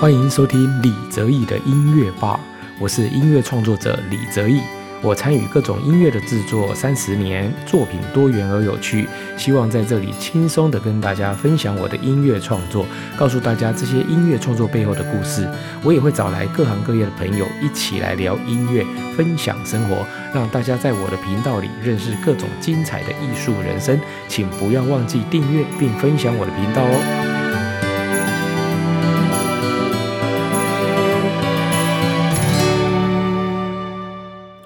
欢迎收听李泽义的音乐吧，我是音乐创作者李泽义。我参与各种音乐的制作三十年，作品多元而有趣，希望在这里轻松的跟大家分享我的音乐创作，告诉大家这些音乐创作背后的故事。我也会找来各行各业的朋友一起来聊音乐，分享生活，让大家在我的频道里认识各种精彩的艺术人生。请不要忘记订阅并分享我的频道哦。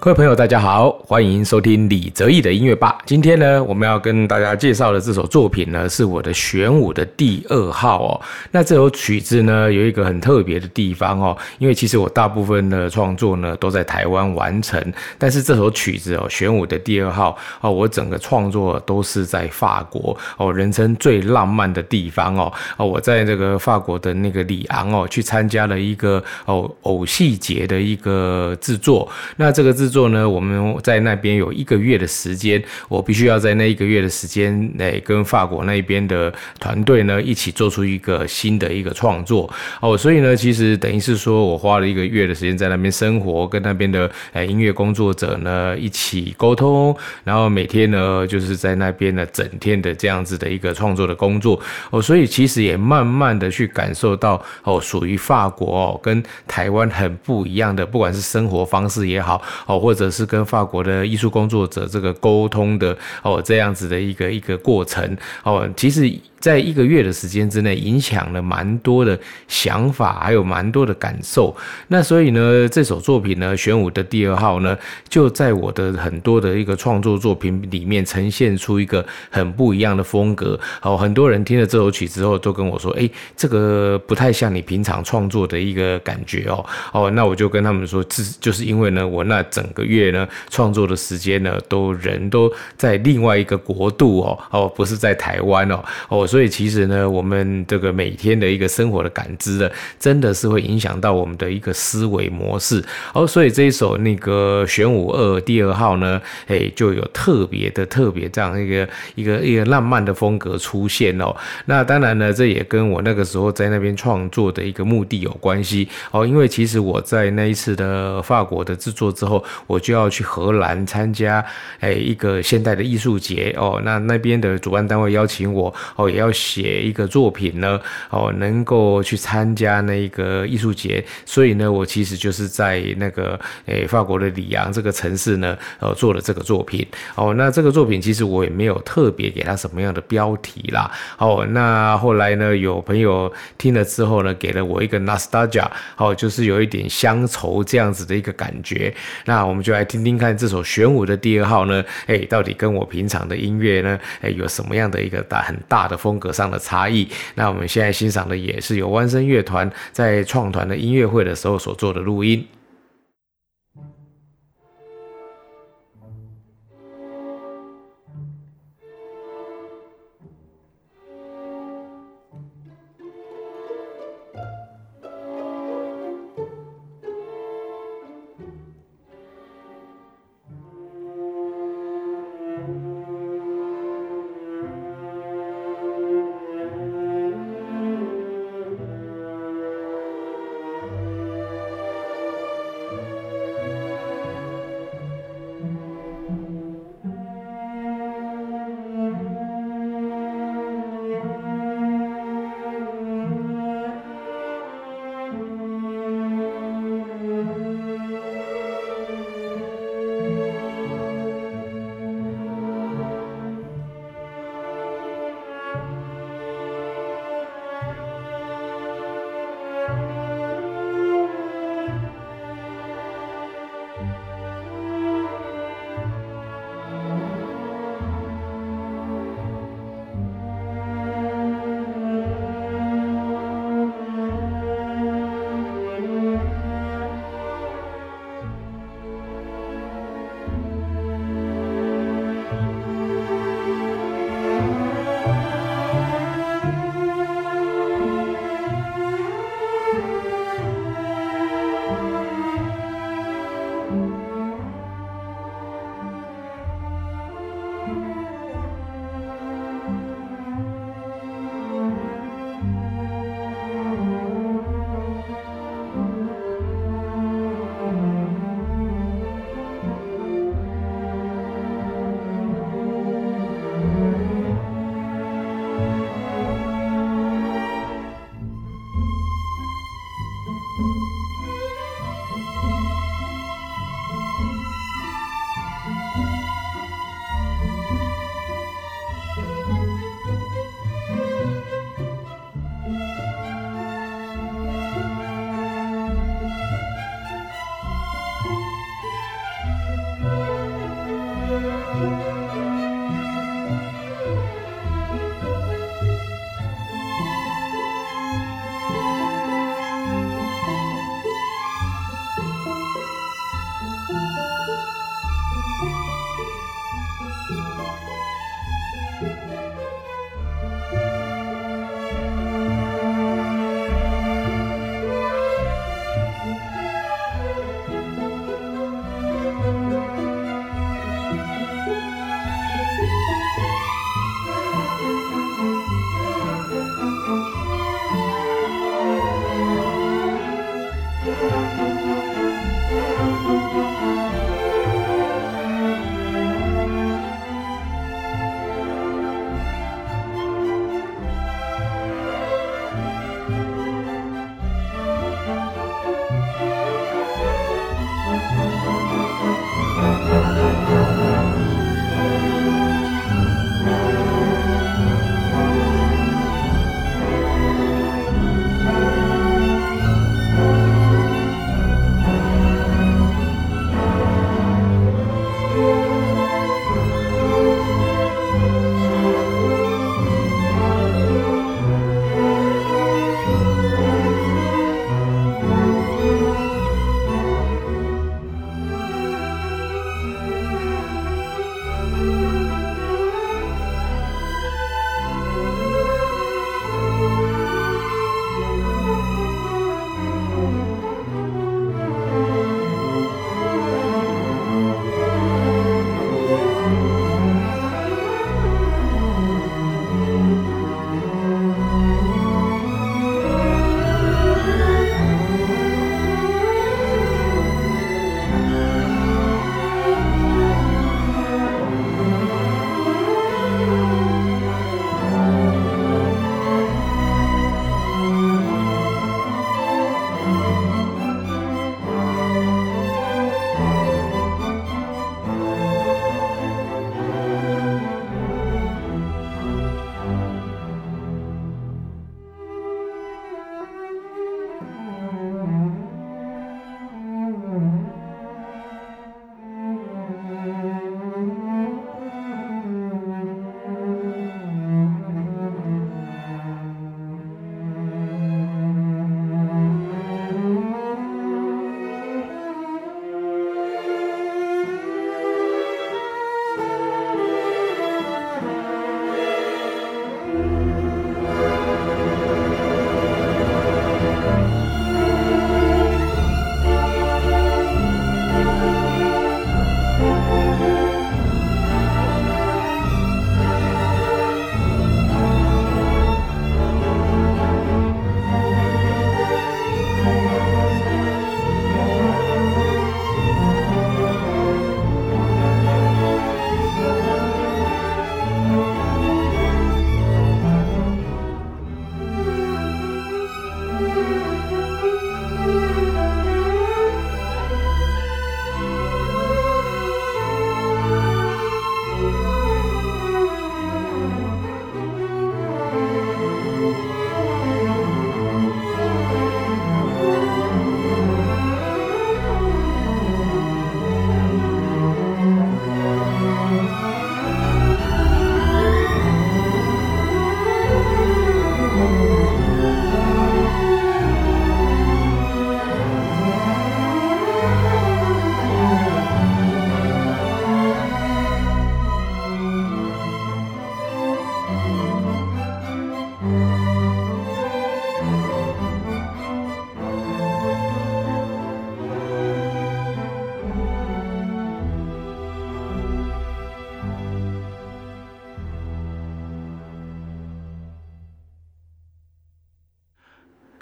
各位朋友，大家好，欢迎收听李泽义的音乐吧。今天呢，我们要跟大家介绍的这首作品呢，是我的玄武的第二号哦。那这首曲子呢，有一个很特别的地方哦，因为其实我大部分的创作呢都在台湾完成，但是这首曲子哦，玄武的第二号哦，我整个创作都是在法国哦，人生最浪漫的地方哦。哦，我在这个法国的那个里昂哦，去参加了一个哦偶戏节的一个制作，那这个制。做呢，我们在那边有一个月的时间，我必须要在那一个月的时间内跟法国那边的团队呢一起做出一个新的一个创作哦，所以呢，其实等于是说我花了一个月的时间在那边生活，跟那边的呃音乐工作者呢一起沟通，然后每天呢就是在那边呢整天的这样子的一个创作的工作哦，所以其实也慢慢的去感受到哦，属于法国哦跟台湾很不一样的，不管是生活方式也好哦。或者是跟法国的艺术工作者这个沟通的哦，这样子的一个一个过程哦，其实。在一个月的时间之内，影响了蛮多的想法，还有蛮多的感受。那所以呢，这首作品呢，玄武的第二号呢，就在我的很多的一个创作作品里面，呈现出一个很不一样的风格。哦，很多人听了这首曲之后，都跟我说：“哎，这个不太像你平常创作的一个感觉哦。”哦，那我就跟他们说，这就是因为呢，我那整个月呢，创作的时间呢，都人都在另外一个国度哦，哦，不是在台湾哦，哦。所以其实呢，我们这个每天的一个生活的感知呢，真的是会影响到我们的一个思维模式。哦，所以这一首那个玄武二第二号呢，哎，就有特别的特别这样一个一个一个浪漫的风格出现哦。那当然呢，这也跟我那个时候在那边创作的一个目的有关系哦。因为其实我在那一次的法国的制作之后，我就要去荷兰参加哎一个现代的艺术节哦。那那边的主办单位邀请我哦，也要。要写一个作品呢，哦，能够去参加那一个艺术节，所以呢，我其实就是在那个诶法国的里昂这个城市呢，呃，做了这个作品。哦，那这个作品其实我也没有特别给他什么样的标题啦。哦，那后来呢，有朋友听了之后呢，给了我一个 nostalgia，哦，就是有一点乡愁这样子的一个感觉。那我们就来听听看这首玄武的第二号呢，哎，到底跟我平常的音乐呢，哎，有什么样的一个大很大的风。格上的差异，那我们现在欣赏的也是由弯声乐团在创团的音乐会的时候所做的录音。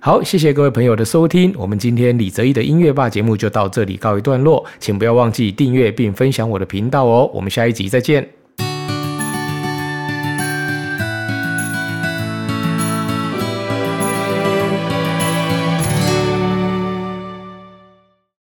好，谢谢各位朋友的收听，我们今天李泽义的音乐吧节目就到这里告一段落，请不要忘记订阅并分享我的频道哦，我们下一集再见。